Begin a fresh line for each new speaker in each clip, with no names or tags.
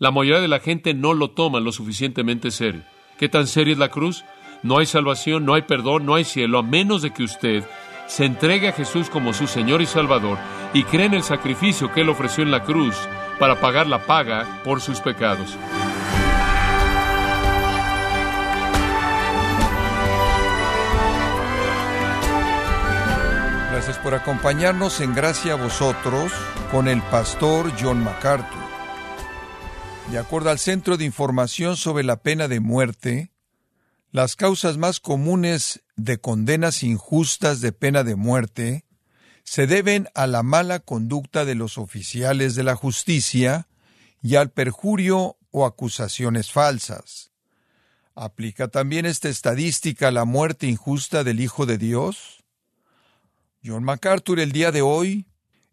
La mayoría de la gente no lo toma lo suficientemente serio. ¿Qué tan seria es la cruz? No hay salvación, no hay perdón, no hay cielo, a menos de que usted se entregue a Jesús como su Señor y Salvador y cree en el sacrificio que Él ofreció en la cruz para pagar la paga por sus pecados.
Gracias por acompañarnos en Gracia a vosotros con el pastor John MacArthur. De acuerdo al Centro de Información sobre la Pena de Muerte, las causas más comunes de condenas injustas de pena de muerte se deben a la mala conducta de los oficiales de la justicia y al perjurio o acusaciones falsas. ¿Aplica también esta estadística a la muerte injusta del Hijo de Dios? John MacArthur el día de hoy,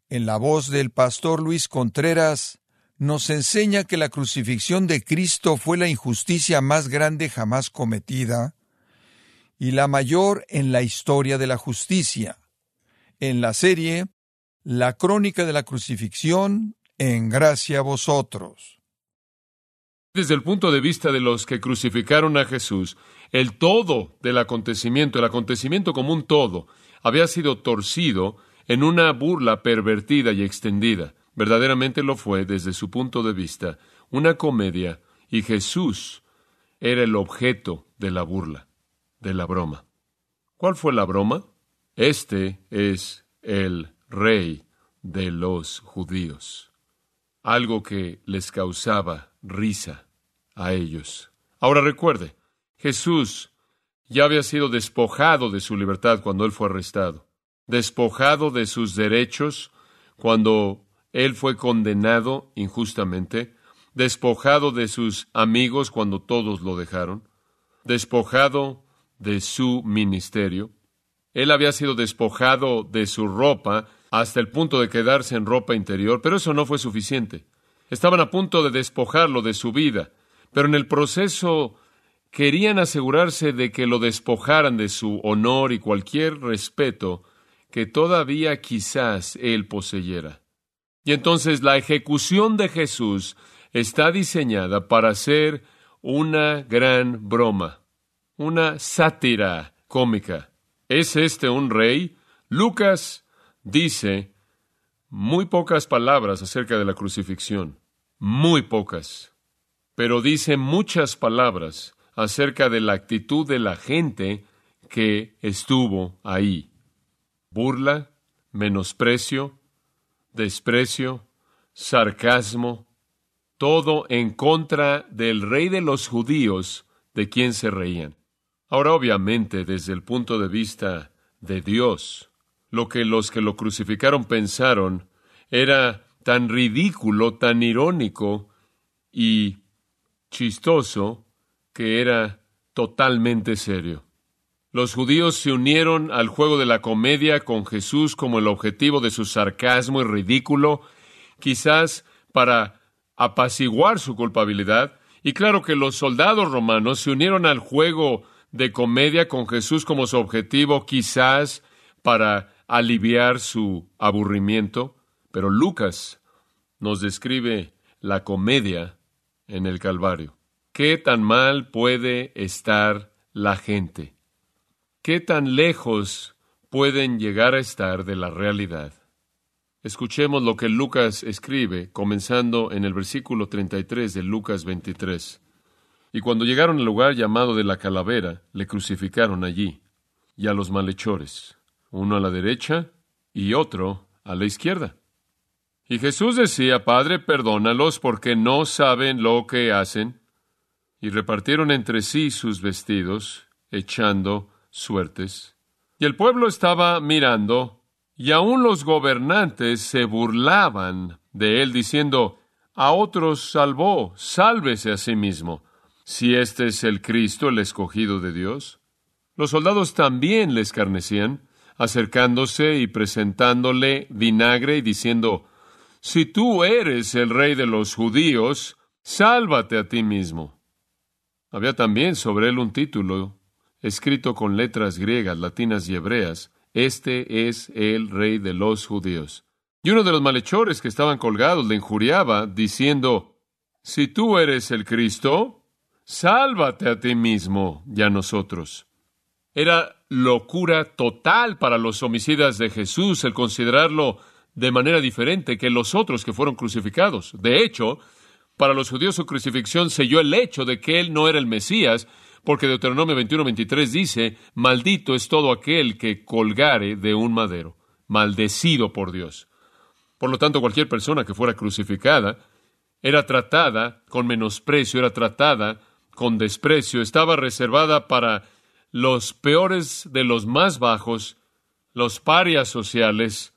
en la voz del pastor Luis Contreras, nos enseña que la crucifixión de Cristo fue la injusticia más grande jamás cometida y la mayor en la historia de la justicia. En la serie La crónica de la crucifixión, en gracia a vosotros.
Desde el punto de vista de los que crucificaron a Jesús, el todo del acontecimiento, el acontecimiento como un todo, había sido torcido en una burla pervertida y extendida. Verdaderamente lo fue desde su punto de vista, una comedia, y Jesús era el objeto de la burla, de la broma. ¿Cuál fue la broma? Este es el rey de los judíos. Algo que les causaba risa a ellos. Ahora recuerde, Jesús ya había sido despojado de su libertad cuando él fue arrestado, despojado de sus derechos cuando él fue condenado injustamente, despojado de sus amigos cuando todos lo dejaron, despojado de su ministerio. Él había sido despojado de su ropa hasta el punto de quedarse en ropa interior, pero eso no fue suficiente. Estaban a punto de despojarlo de su vida, pero en el proceso querían asegurarse de que lo despojaran de su honor y cualquier respeto que todavía quizás él poseyera. Y entonces la ejecución de Jesús está diseñada para ser una gran broma, una sátira cómica. ¿Es este un rey? Lucas dice muy pocas palabras acerca de la crucifixión, muy pocas, pero dice muchas palabras acerca de la actitud de la gente que estuvo ahí. Burla, menosprecio, desprecio, sarcasmo, todo en contra del rey de los judíos de quien se reían. Ahora, obviamente, desde el punto de vista de Dios, lo que los que lo crucificaron pensaron era tan ridículo, tan irónico y chistoso que era totalmente serio. Los judíos se unieron al juego de la comedia con Jesús como el objetivo de su sarcasmo y ridículo, quizás para apaciguar su culpabilidad. Y claro que los soldados romanos se unieron al juego de comedia con Jesús como su objetivo, quizás para aliviar su aburrimiento. Pero Lucas nos describe la comedia en el Calvario. ¿Qué tan mal puede estar la gente? ¿Qué tan lejos pueden llegar a estar de la realidad? Escuchemos lo que Lucas escribe, comenzando en el versículo 33 de Lucas 23. Y cuando llegaron al lugar llamado de la calavera, le crucificaron allí, y a los malhechores, uno a la derecha y otro a la izquierda. Y Jesús decía, Padre, perdónalos porque no saben lo que hacen. Y repartieron entre sí sus vestidos, echando suertes. Y el pueblo estaba mirando, y aun los gobernantes se burlaban de él, diciendo, a otros salvó, sálvese a sí mismo, si este es el Cristo, el escogido de Dios. Los soldados también le escarnecían, acercándose y presentándole vinagre y diciendo, Si tú eres el rey de los judíos, sálvate a ti mismo. Había también sobre él un título escrito con letras griegas, latinas y hebreas, Este es el rey de los judíos. Y uno de los malhechores que estaban colgados le injuriaba, diciendo, si tú eres el Cristo, sálvate a ti mismo y a nosotros. Era locura total para los homicidas de Jesús el considerarlo de manera diferente que los otros que fueron crucificados. De hecho, para los judíos su crucifixión selló el hecho de que él no era el Mesías, porque Deuteronomio 21-23 dice, maldito es todo aquel que colgare de un madero, maldecido por Dios. Por lo tanto, cualquier persona que fuera crucificada era tratada con menosprecio, era tratada con desprecio, estaba reservada para los peores de los más bajos, los parias sociales,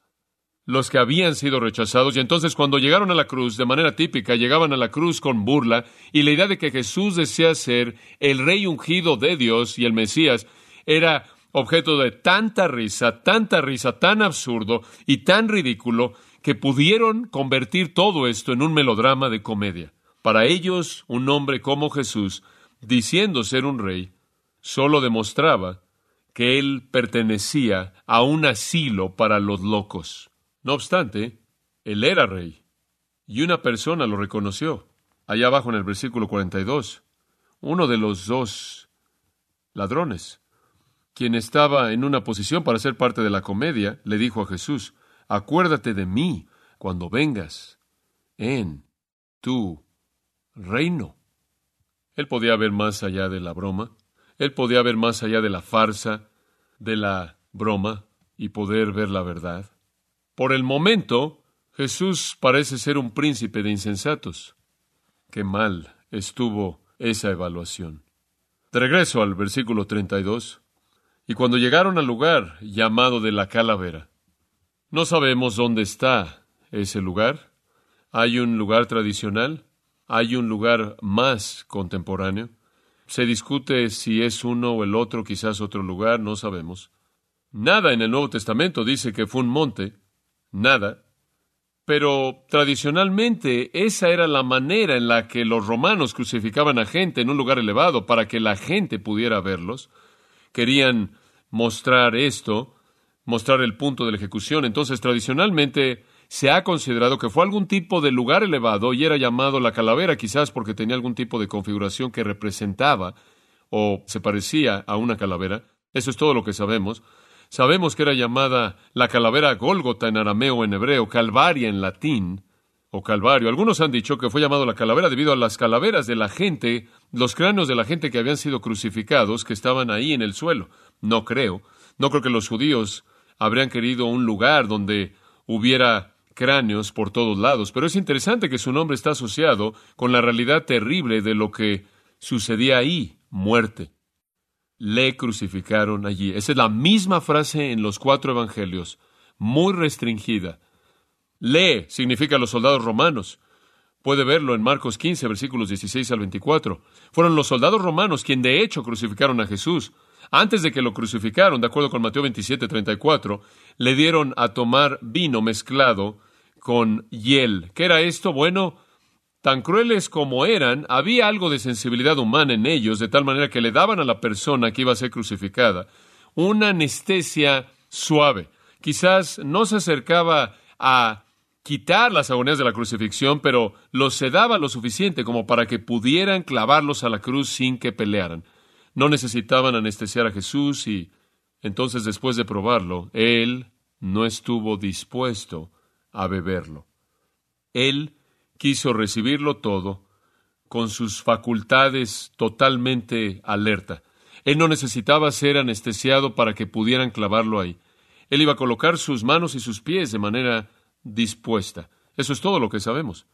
los que habían sido rechazados. Y entonces cuando llegaron a la cruz, de manera típica, llegaban a la cruz con burla y la idea de que Jesús desea ser el rey ungido de Dios y el Mesías era objeto de tanta risa, tanta risa, tan absurdo y tan ridículo que pudieron convertir todo esto en un melodrama de comedia. Para ellos, un hombre como Jesús, diciendo ser un rey, solo demostraba que él pertenecía a un asilo para los locos. No obstante, él era rey, y una persona lo reconoció. Allá abajo en el versículo 42, uno de los dos ladrones, quien estaba en una posición para ser parte de la comedia, le dijo a Jesús, acuérdate de mí cuando vengas en tu reino. Él podía ver más allá de la broma, él podía ver más allá de la farsa, de la broma, y poder ver la verdad. Por el momento, Jesús parece ser un príncipe de insensatos. Qué mal estuvo esa evaluación. De regreso al versículo 32. Y cuando llegaron al lugar llamado de la calavera, no sabemos dónde está ese lugar. Hay un lugar tradicional, hay un lugar más contemporáneo. Se discute si es uno o el otro, quizás otro lugar, no sabemos. Nada en el Nuevo Testamento dice que fue un monte, nada. Pero tradicionalmente esa era la manera en la que los romanos crucificaban a gente en un lugar elevado para que la gente pudiera verlos. Querían mostrar esto, mostrar el punto de la ejecución. Entonces, tradicionalmente se ha considerado que fue algún tipo de lugar elevado y era llamado la calavera, quizás porque tenía algún tipo de configuración que representaba o se parecía a una calavera. Eso es todo lo que sabemos. Sabemos que era llamada la calavera Gólgota en arameo en hebreo, Calvaria en latín, o Calvario. Algunos han dicho que fue llamado la calavera debido a las calaveras de la gente, los cráneos de la gente que habían sido crucificados, que estaban ahí en el suelo. No creo. No creo que los judíos habrían querido un lugar donde hubiera cráneos por todos lados, pero es interesante que su nombre está asociado con la realidad terrible de lo que sucedía ahí, muerte le crucificaron allí. Esa es la misma frase en los cuatro evangelios, muy restringida. Le significa los soldados romanos. Puede verlo en Marcos 15, versículos 16 al 24. Fueron los soldados romanos quienes de hecho crucificaron a Jesús. Antes de que lo crucificaron, de acuerdo con Mateo 27, 34, le dieron a tomar vino mezclado con hiel. ¿Qué era esto? Bueno, Tan crueles como eran, había algo de sensibilidad humana en ellos, de tal manera que le daban a la persona que iba a ser crucificada una anestesia suave. Quizás no se acercaba a quitar las agonías de la crucifixión, pero los sedaba lo suficiente como para que pudieran clavarlos a la cruz sin que pelearan. No necesitaban anestesiar a Jesús y entonces después de probarlo, él no estuvo dispuesto a beberlo. Él quiso recibirlo todo con sus facultades totalmente alerta. Él no necesitaba ser anestesiado para que pudieran clavarlo ahí. Él iba a colocar sus manos y sus pies de manera dispuesta. Eso es todo lo que sabemos.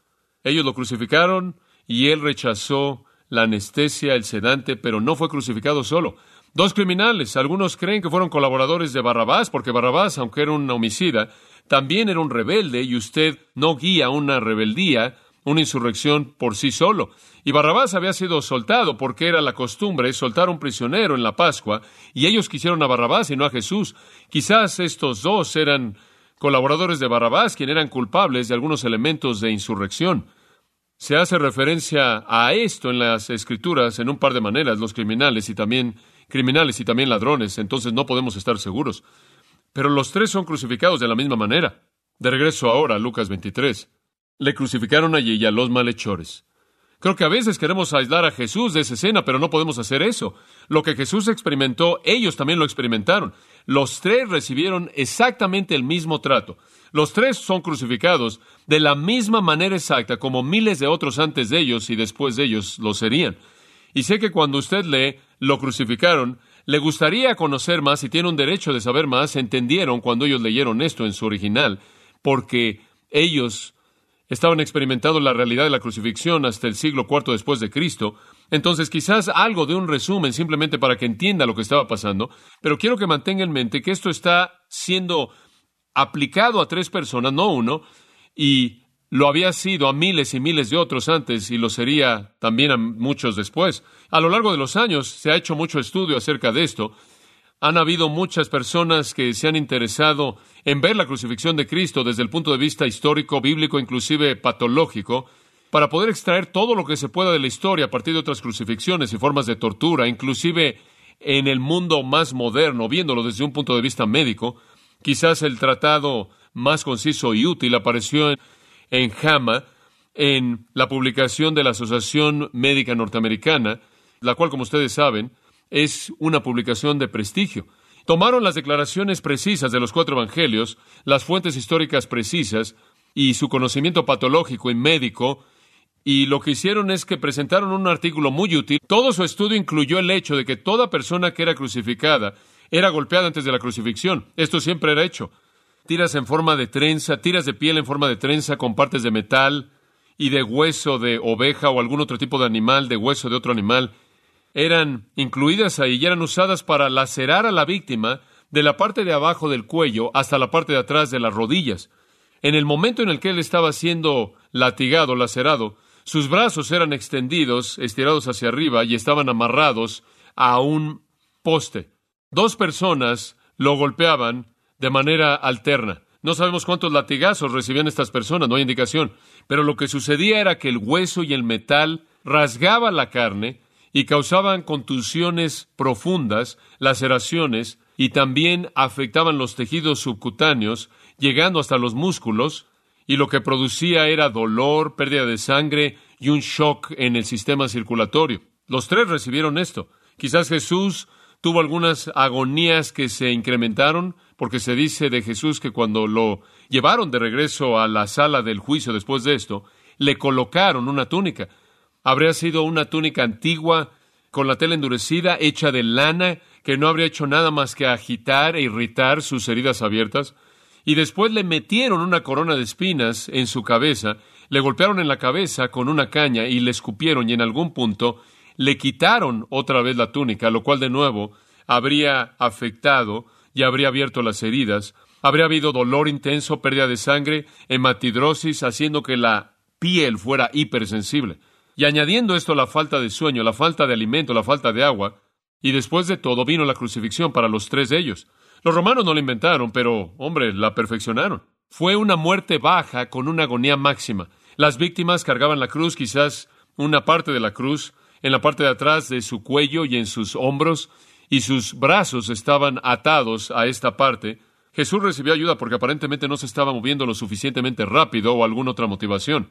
Ellos lo crucificaron y él rechazó la anestesia, el sedante, pero no fue crucificado solo. Dos criminales, algunos creen que fueron colaboradores de Barrabás, porque Barrabás, aunque era un homicida, también era un rebelde y usted no guía una rebeldía, una insurrección por sí solo. Y Barrabás había sido soltado porque era la costumbre soltar a un prisionero en la Pascua y ellos quisieron a Barrabás y no a Jesús. Quizás estos dos eran colaboradores de Barrabás, quienes eran culpables de algunos elementos de insurrección. Se hace referencia a esto en las escrituras en un par de maneras, los criminales y también criminales y también ladrones, entonces no podemos estar seguros. Pero los tres son crucificados de la misma manera. De regreso ahora a Lucas 23. Le crucificaron allí y a los malhechores. Creo que a veces queremos aislar a Jesús de esa escena, pero no podemos hacer eso. Lo que Jesús experimentó, ellos también lo experimentaron. Los tres recibieron exactamente el mismo trato. Los tres son crucificados de la misma manera exacta como miles de otros antes de ellos y después de ellos lo serían. Y sé que cuando usted lee lo crucificaron, le gustaría conocer más y tiene un derecho de saber más, entendieron cuando ellos leyeron esto en su original, porque ellos estaban experimentando la realidad de la crucifixión hasta el siglo IV después de Cristo. Entonces, quizás algo de un resumen simplemente para que entienda lo que estaba pasando, pero quiero que mantenga en mente que esto está siendo aplicado a tres personas, no uno, y lo había sido a miles y miles de otros antes y lo sería también a muchos después. A lo largo de los años se ha hecho mucho estudio acerca de esto. Han habido muchas personas que se han interesado en ver la crucifixión de Cristo desde el punto de vista histórico, bíblico, inclusive patológico, para poder extraer todo lo que se pueda de la historia a partir de otras crucifixiones y formas de tortura, inclusive en el mundo más moderno, viéndolo desde un punto de vista médico. Quizás el tratado más conciso y útil apareció en en JAMA, en la publicación de la Asociación Médica Norteamericana, la cual, como ustedes saben, es una publicación de prestigio. Tomaron las declaraciones precisas de los cuatro evangelios, las fuentes históricas precisas y su conocimiento patológico y médico, y lo que hicieron es que presentaron un artículo muy útil. Todo su estudio incluyó el hecho de que toda persona que era crucificada era golpeada antes de la crucifixión. Esto siempre era hecho tiras en forma de trenza, tiras de piel en forma de trenza con partes de metal y de hueso de oveja o algún otro tipo de animal, de hueso de otro animal, eran incluidas ahí y eran usadas para lacerar a la víctima de la parte de abajo del cuello hasta la parte de atrás de las rodillas. En el momento en el que él estaba siendo latigado, lacerado, sus brazos eran extendidos, estirados hacia arriba y estaban amarrados a un poste. Dos personas lo golpeaban de manera alterna. No sabemos cuántos latigazos recibían estas personas, no hay indicación, pero lo que sucedía era que el hueso y el metal rasgaban la carne y causaban contusiones profundas, laceraciones y también afectaban los tejidos subcutáneos, llegando hasta los músculos, y lo que producía era dolor, pérdida de sangre y un shock en el sistema circulatorio. Los tres recibieron esto. Quizás Jesús tuvo algunas agonías que se incrementaron, porque se dice de Jesús que cuando lo llevaron de regreso a la sala del juicio después de esto, le colocaron una túnica. Habría sido una túnica antigua, con la tela endurecida, hecha de lana, que no habría hecho nada más que agitar e irritar sus heridas abiertas. Y después le metieron una corona de espinas en su cabeza, le golpearon en la cabeza con una caña y le escupieron y en algún punto le quitaron otra vez la túnica, lo cual de nuevo habría afectado y habría abierto las heridas, habría habido dolor intenso, pérdida de sangre, hematidrosis, haciendo que la piel fuera hipersensible. Y añadiendo esto la falta de sueño, la falta de alimento, la falta de agua, y después de todo vino la crucifixión para los tres de ellos. Los romanos no la inventaron, pero, hombre, la perfeccionaron. Fue una muerte baja con una agonía máxima. Las víctimas cargaban la cruz, quizás una parte de la cruz, en la parte de atrás de su cuello y en sus hombros, y sus brazos estaban atados a esta parte, Jesús recibió ayuda porque aparentemente no se estaba moviendo lo suficientemente rápido o alguna otra motivación.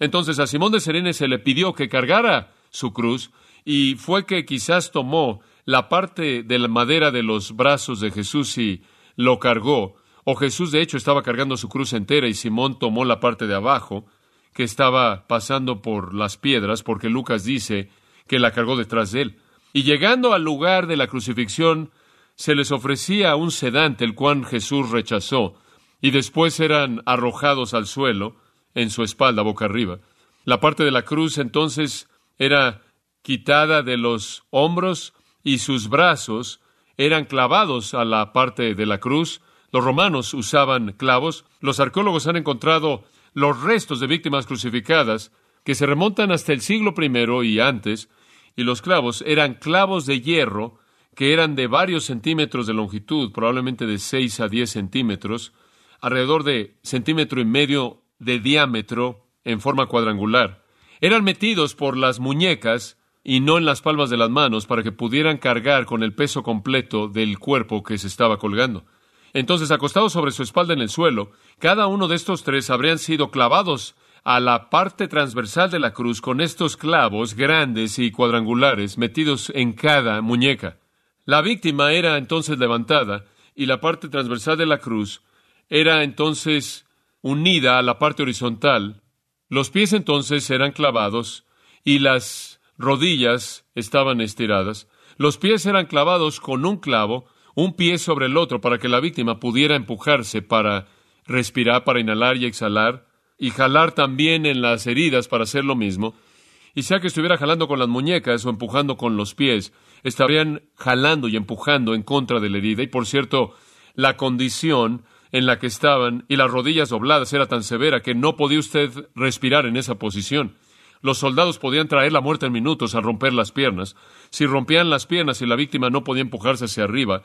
Entonces a Simón de Serene se le pidió que cargara su cruz y fue que quizás tomó la parte de la madera de los brazos de Jesús y lo cargó, o Jesús de hecho estaba cargando su cruz entera y Simón tomó la parte de abajo que estaba pasando por las piedras, porque Lucas dice que la cargó detrás de él. Y llegando al lugar de la crucifixión, se les ofrecía un sedante, el cual Jesús rechazó, y después eran arrojados al suelo, en su espalda, boca arriba. La parte de la cruz entonces era quitada de los hombros y sus brazos eran clavados a la parte de la cruz. Los romanos usaban clavos. Los arqueólogos han encontrado los restos de víctimas crucificadas que se remontan hasta el siglo I y antes, y los clavos eran clavos de hierro que eran de varios centímetros de longitud, probablemente de 6 a 10 centímetros, alrededor de centímetro y medio de diámetro en forma cuadrangular. Eran metidos por las muñecas y no en las palmas de las manos para que pudieran cargar con el peso completo del cuerpo que se estaba colgando. Entonces, acostados sobre su espalda en el suelo, cada uno de estos tres habrían sido clavados a la parte transversal de la cruz con estos clavos grandes y cuadrangulares metidos en cada muñeca. La víctima era entonces levantada y la parte transversal de la cruz era entonces unida a la parte horizontal. Los pies entonces eran clavados y las rodillas estaban estiradas. Los pies eran clavados con un clavo, un pie sobre el otro, para que la víctima pudiera empujarse para respirar, para inhalar y exhalar, y jalar también en las heridas para hacer lo mismo. Y sea que estuviera jalando con las muñecas o empujando con los pies, estarían jalando y empujando en contra de la herida. Y por cierto, la condición en la que estaban y las rodillas dobladas era tan severa que no podía usted respirar en esa posición. Los soldados podían traer la muerte en minutos al romper las piernas. Si rompían las piernas y la víctima no podía empujarse hacia arriba,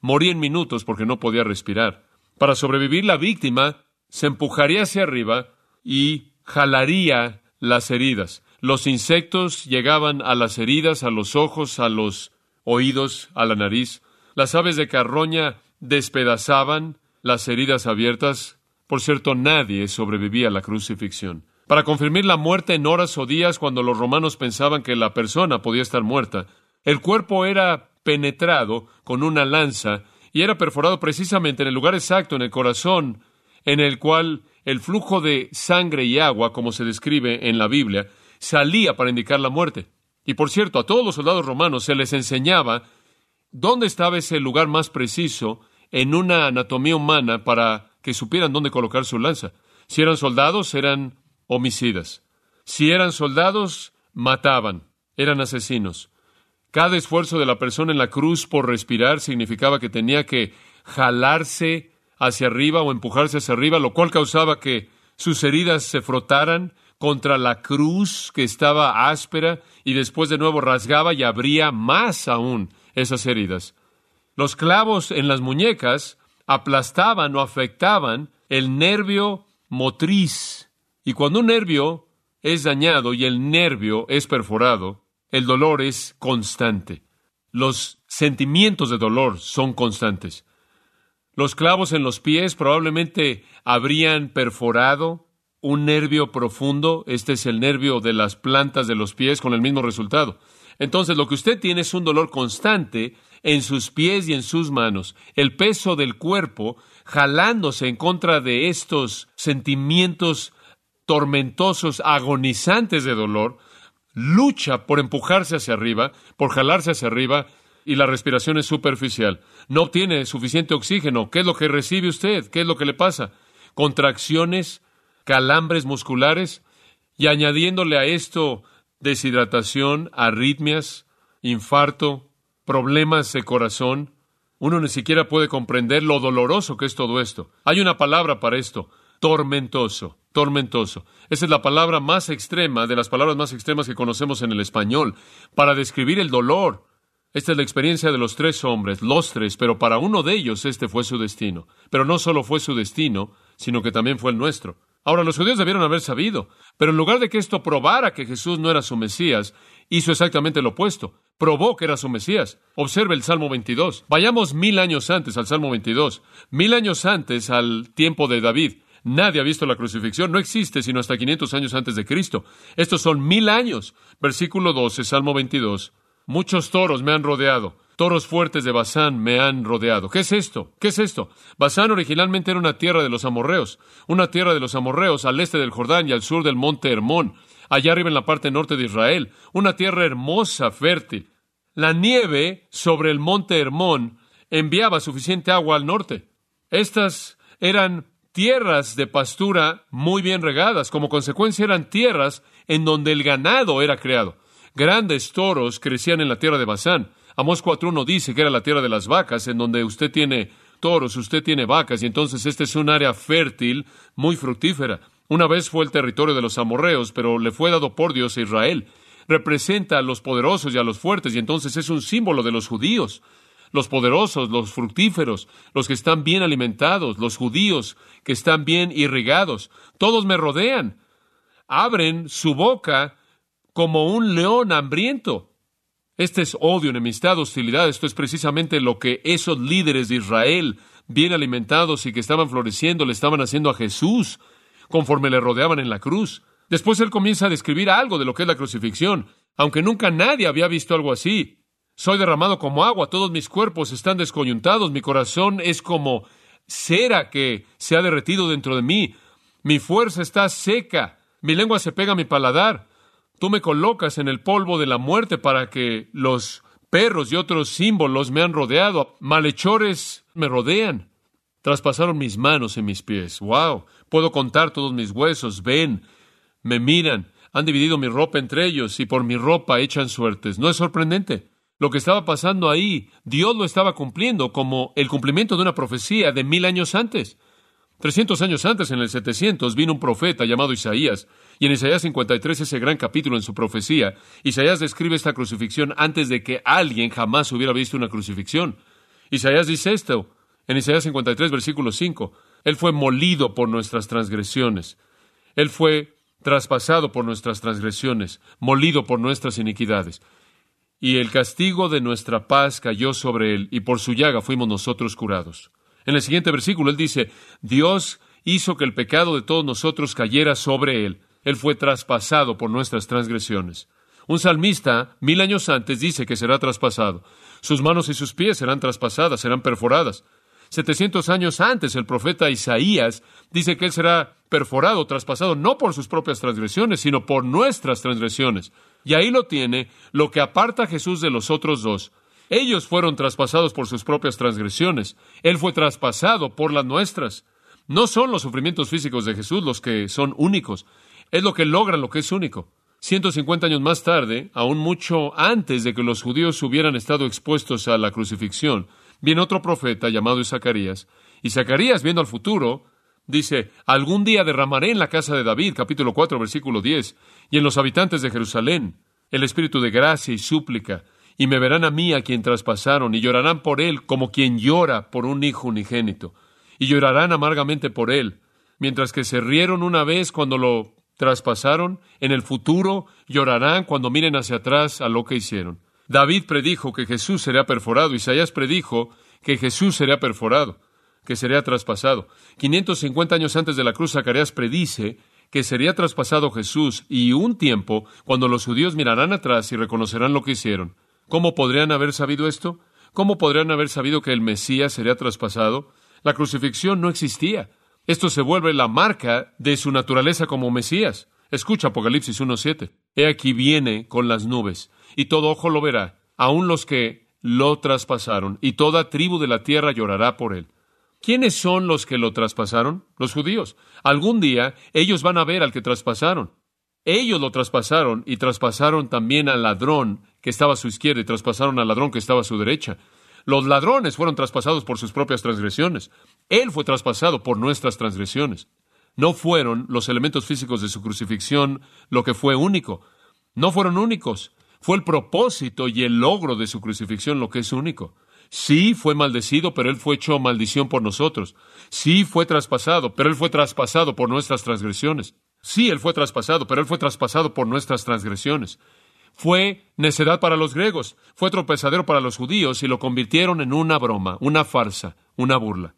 moría en minutos porque no podía respirar. Para sobrevivir, la víctima se empujaría hacia arriba y jalaría las heridas. Los insectos llegaban a las heridas, a los ojos, a los oídos, a la nariz. Las aves de carroña despedazaban las heridas abiertas. Por cierto, nadie sobrevivía a la crucifixión. Para confirmar la muerte en horas o días cuando los romanos pensaban que la persona podía estar muerta, el cuerpo era penetrado con una lanza y era perforado precisamente en el lugar exacto, en el corazón, en el cual el flujo de sangre y agua, como se describe en la Biblia, salía para indicar la muerte. Y por cierto, a todos los soldados romanos se les enseñaba dónde estaba ese lugar más preciso en una anatomía humana para que supieran dónde colocar su lanza. Si eran soldados, eran homicidas. Si eran soldados, mataban, eran asesinos. Cada esfuerzo de la persona en la cruz por respirar significaba que tenía que jalarse hacia arriba o empujarse hacia arriba, lo cual causaba que sus heridas se frotaran contra la cruz que estaba áspera y después de nuevo rasgaba y abría más aún esas heridas. Los clavos en las muñecas aplastaban o afectaban el nervio motriz. Y cuando un nervio es dañado y el nervio es perforado, el dolor es constante. Los sentimientos de dolor son constantes. Los clavos en los pies probablemente habrían perforado un nervio profundo. Este es el nervio de las plantas de los pies con el mismo resultado. Entonces lo que usted tiene es un dolor constante en sus pies y en sus manos. El peso del cuerpo jalándose en contra de estos sentimientos tormentosos, agonizantes de dolor, lucha por empujarse hacia arriba, por jalarse hacia arriba, y la respiración es superficial. No obtiene suficiente oxígeno. ¿Qué es lo que recibe usted? ¿Qué es lo que le pasa? Contracciones, calambres musculares, y añadiéndole a esto deshidratación, arritmias, infarto, problemas de corazón. Uno ni siquiera puede comprender lo doloroso que es todo esto. Hay una palabra para esto, tormentoso, tormentoso. Esa es la palabra más extrema de las palabras más extremas que conocemos en el español para describir el dolor. Esta es la experiencia de los tres hombres, los tres, pero para uno de ellos este fue su destino. Pero no solo fue su destino, sino que también fue el nuestro. Ahora, los judíos debieron haber sabido, pero en lugar de que esto probara que Jesús no era su Mesías, hizo exactamente lo opuesto. Probó que era su Mesías. Observe el Salmo 22. Vayamos mil años antes al Salmo 22. Mil años antes al tiempo de David. Nadie ha visto la crucifixión, no existe sino hasta 500 años antes de Cristo. Estos son mil años. Versículo 12, Salmo 22. Muchos toros me han rodeado, toros fuertes de Basán me han rodeado. ¿Qué es esto? ¿Qué es esto? Basán originalmente era una tierra de los amorreos, una tierra de los amorreos al este del Jordán y al sur del monte Hermón, allá arriba en la parte norte de Israel, una tierra hermosa, fértil. La nieve sobre el monte Hermón enviaba suficiente agua al norte. Estas eran tierras de pastura muy bien regadas. Como consecuencia eran tierras en donde el ganado era creado. Grandes toros crecían en la tierra de Basán. Amós 4.1 dice que era la tierra de las vacas, en donde usted tiene toros, usted tiene vacas, y entonces este es un área fértil, muy fructífera. Una vez fue el territorio de los amorreos, pero le fue dado por Dios a Israel. Representa a los poderosos y a los fuertes, y entonces es un símbolo de los judíos los poderosos, los fructíferos, los que están bien alimentados, los judíos que están bien irrigados. Todos me rodean. Abren su boca como un león hambriento. Este es odio, enemistad, hostilidad. Esto es precisamente lo que esos líderes de Israel, bien alimentados y que estaban floreciendo, le estaban haciendo a Jesús conforme le rodeaban en la cruz. Después él comienza a describir algo de lo que es la crucifixión, aunque nunca nadie había visto algo así. Soy derramado como agua, todos mis cuerpos están descoyuntados, mi corazón es como cera que se ha derretido dentro de mí, mi fuerza está seca, mi lengua se pega a mi paladar. Tú me colocas en el polvo de la muerte para que los perros y otros símbolos me han rodeado, malhechores me rodean. Traspasaron mis manos y mis pies. ¡Wow! Puedo contar todos mis huesos. Ven, me miran. Han dividido mi ropa entre ellos y por mi ropa echan suertes. ¿No es sorprendente? Lo que estaba pasando ahí, Dios lo estaba cumpliendo como el cumplimiento de una profecía de mil años antes. Trescientos años antes, en el 700, vino un profeta llamado Isaías, y en Isaías 53, ese gran capítulo en su profecía, Isaías describe esta crucifixión antes de que alguien jamás hubiera visto una crucifixión. Isaías dice esto, en Isaías 53, versículo 5, Él fue molido por nuestras transgresiones, Él fue traspasado por nuestras transgresiones, molido por nuestras iniquidades. Y el castigo de nuestra paz cayó sobre Él, y por su llaga fuimos nosotros curados. En el siguiente versículo él dice, Dios hizo que el pecado de todos nosotros cayera sobre él. Él fue traspasado por nuestras transgresiones. Un salmista, mil años antes, dice que será traspasado. Sus manos y sus pies serán traspasadas, serán perforadas. Setecientos años antes, el profeta Isaías dice que él será perforado, traspasado, no por sus propias transgresiones, sino por nuestras transgresiones. Y ahí lo tiene, lo que aparta a Jesús de los otros dos. Ellos fueron traspasados por sus propias transgresiones. Él fue traspasado por las nuestras. No son los sufrimientos físicos de Jesús los que son únicos. Es lo que logra lo que es único. 150 años más tarde, aún mucho antes de que los judíos hubieran estado expuestos a la crucifixión, viene otro profeta llamado Zacarías. Y Zacarías, viendo al futuro, dice, algún día derramaré en la casa de David, capítulo 4, versículo 10, y en los habitantes de Jerusalén, el espíritu de gracia y súplica, y me verán a mí a quien traspasaron, y llorarán por él como quien llora por un hijo unigénito, y llorarán amargamente por él, mientras que se rieron una vez cuando lo traspasaron, en el futuro llorarán cuando miren hacia atrás a lo que hicieron. David predijo que Jesús sería perforado, Isaías predijo que Jesús sería perforado, que sería traspasado. 550 años antes de la cruz, Zacarías predice que sería traspasado Jesús y un tiempo cuando los judíos mirarán atrás y reconocerán lo que hicieron. ¿Cómo podrían haber sabido esto? ¿Cómo podrían haber sabido que el Mesías sería traspasado? La crucifixión no existía. Esto se vuelve la marca de su naturaleza como Mesías. Escucha Apocalipsis 1.7. He aquí viene con las nubes, y todo ojo lo verá, aun los que lo traspasaron, y toda tribu de la tierra llorará por él. ¿Quiénes son los que lo traspasaron? Los judíos. Algún día ellos van a ver al que traspasaron. Ellos lo traspasaron y traspasaron también al ladrón que estaba a su izquierda y traspasaron al ladrón que estaba a su derecha. Los ladrones fueron traspasados por sus propias transgresiones. Él fue traspasado por nuestras transgresiones. No fueron los elementos físicos de su crucifixión lo que fue único. No fueron únicos. Fue el propósito y el logro de su crucifixión lo que es único. Sí fue maldecido, pero Él fue hecho maldición por nosotros. Sí fue traspasado, pero Él fue traspasado por nuestras transgresiones. Sí, Él fue traspasado, pero Él fue traspasado por nuestras transgresiones. Fue necedad para los griegos, fue tropezadero para los judíos y lo convirtieron en una broma, una farsa, una burla.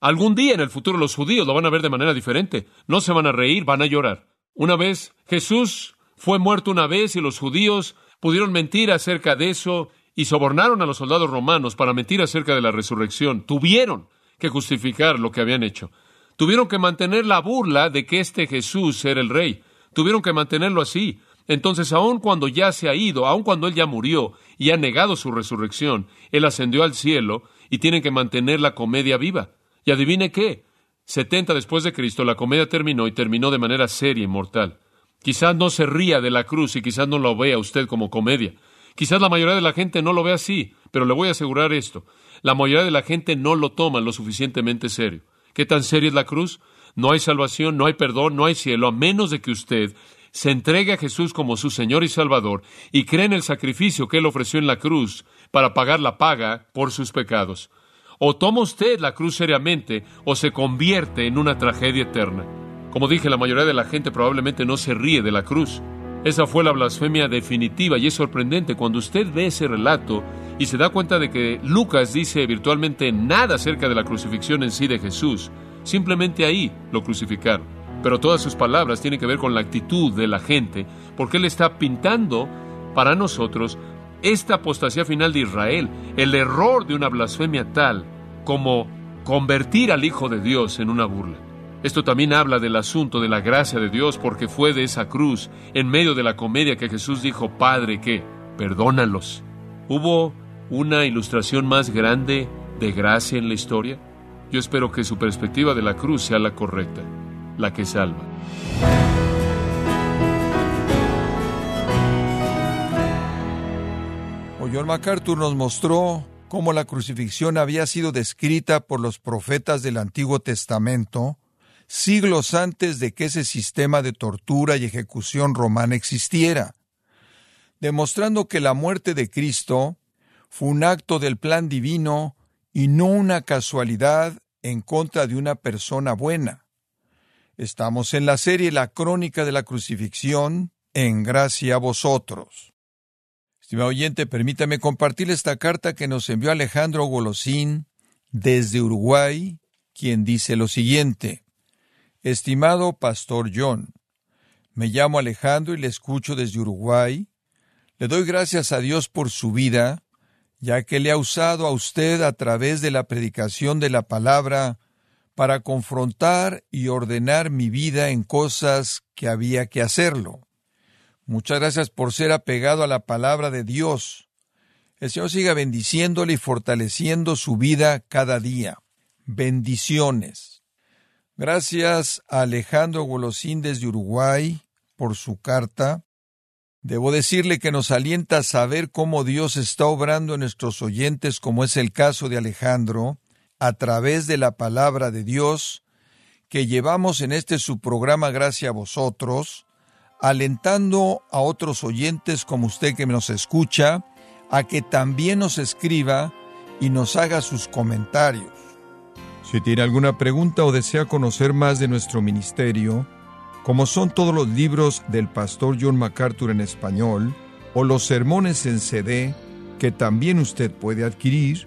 Algún día en el futuro los judíos lo van a ver de manera diferente. No se van a reír, van a llorar. Una vez Jesús fue muerto una vez y los judíos pudieron mentir acerca de eso y sobornaron a los soldados romanos para mentir acerca de la resurrección. Tuvieron que justificar lo que habían hecho. Tuvieron que mantener la burla de que este Jesús era el rey. Tuvieron que mantenerlo así. Entonces, aun cuando ya se ha ido, aun cuando Él ya murió y ha negado su resurrección, Él ascendió al cielo y tienen que mantener la comedia viva. Y adivine qué, setenta después de Cristo la comedia terminó y terminó de manera seria y mortal. Quizás no se ría de la cruz y quizás no lo vea usted como comedia. Quizás la mayoría de la gente no lo ve así, pero le voy a asegurar esto. La mayoría de la gente no lo toma lo suficientemente serio. ¿Qué tan seria es la cruz? No hay salvación, no hay perdón, no hay cielo, a menos de que usted se entregue a Jesús como su Señor y Salvador y cree en el sacrificio que Él ofreció en la cruz para pagar la paga por sus pecados. O toma usted la cruz seriamente o se convierte en una tragedia eterna. Como dije, la mayoría de la gente probablemente no se ríe de la cruz. Esa fue la blasfemia definitiva y es sorprendente cuando usted ve ese relato y se da cuenta de que Lucas dice virtualmente nada acerca de la crucifixión en sí de Jesús. Simplemente ahí lo crucificaron. Pero todas sus palabras tienen que ver con la actitud de la gente, porque Él está pintando para nosotros esta apostasía final de Israel, el error de una blasfemia tal como convertir al Hijo de Dios en una burla. Esto también habla del asunto de la gracia de Dios, porque fue de esa cruz, en medio de la comedia, que Jesús dijo, Padre, que perdónalos. ¿Hubo una ilustración más grande de gracia en la historia? Yo espero que su perspectiva de la cruz sea la correcta, la que salva.
John MacArthur nos mostró cómo la crucifixión había sido descrita por los profetas del Antiguo Testamento siglos antes de que ese sistema de tortura y ejecución romana existiera, demostrando que la muerte de Cristo fue un acto del plan divino y no una casualidad en contra de una persona buena. Estamos en la serie La Crónica de la Crucifixión, en gracia a vosotros. Estimado oyente, permítame compartir esta carta que nos envió Alejandro Golosín desde Uruguay, quien dice lo siguiente. Estimado Pastor John, me llamo Alejandro y le escucho desde Uruguay. Le doy gracias a Dios por su vida, ya que le ha usado a usted a través de la predicación de la palabra para confrontar y ordenar mi vida en cosas que había que hacerlo. Muchas gracias por ser apegado a la palabra de Dios. El Señor siga bendiciéndole y fortaleciendo su vida cada día. Bendiciones. Gracias a Alejandro Golosín desde Uruguay por su carta. Debo decirle que nos alienta saber cómo Dios está obrando en nuestros oyentes, como es el caso de Alejandro, a través de la palabra de Dios que llevamos en este su programa Gracias a vosotros, alentando a otros oyentes como usted que nos escucha a que también nos escriba y nos haga sus comentarios. Si tiene alguna pregunta o desea conocer más de nuestro ministerio, como son todos los libros del pastor John MacArthur en español, o los sermones en CD, que también usted puede adquirir,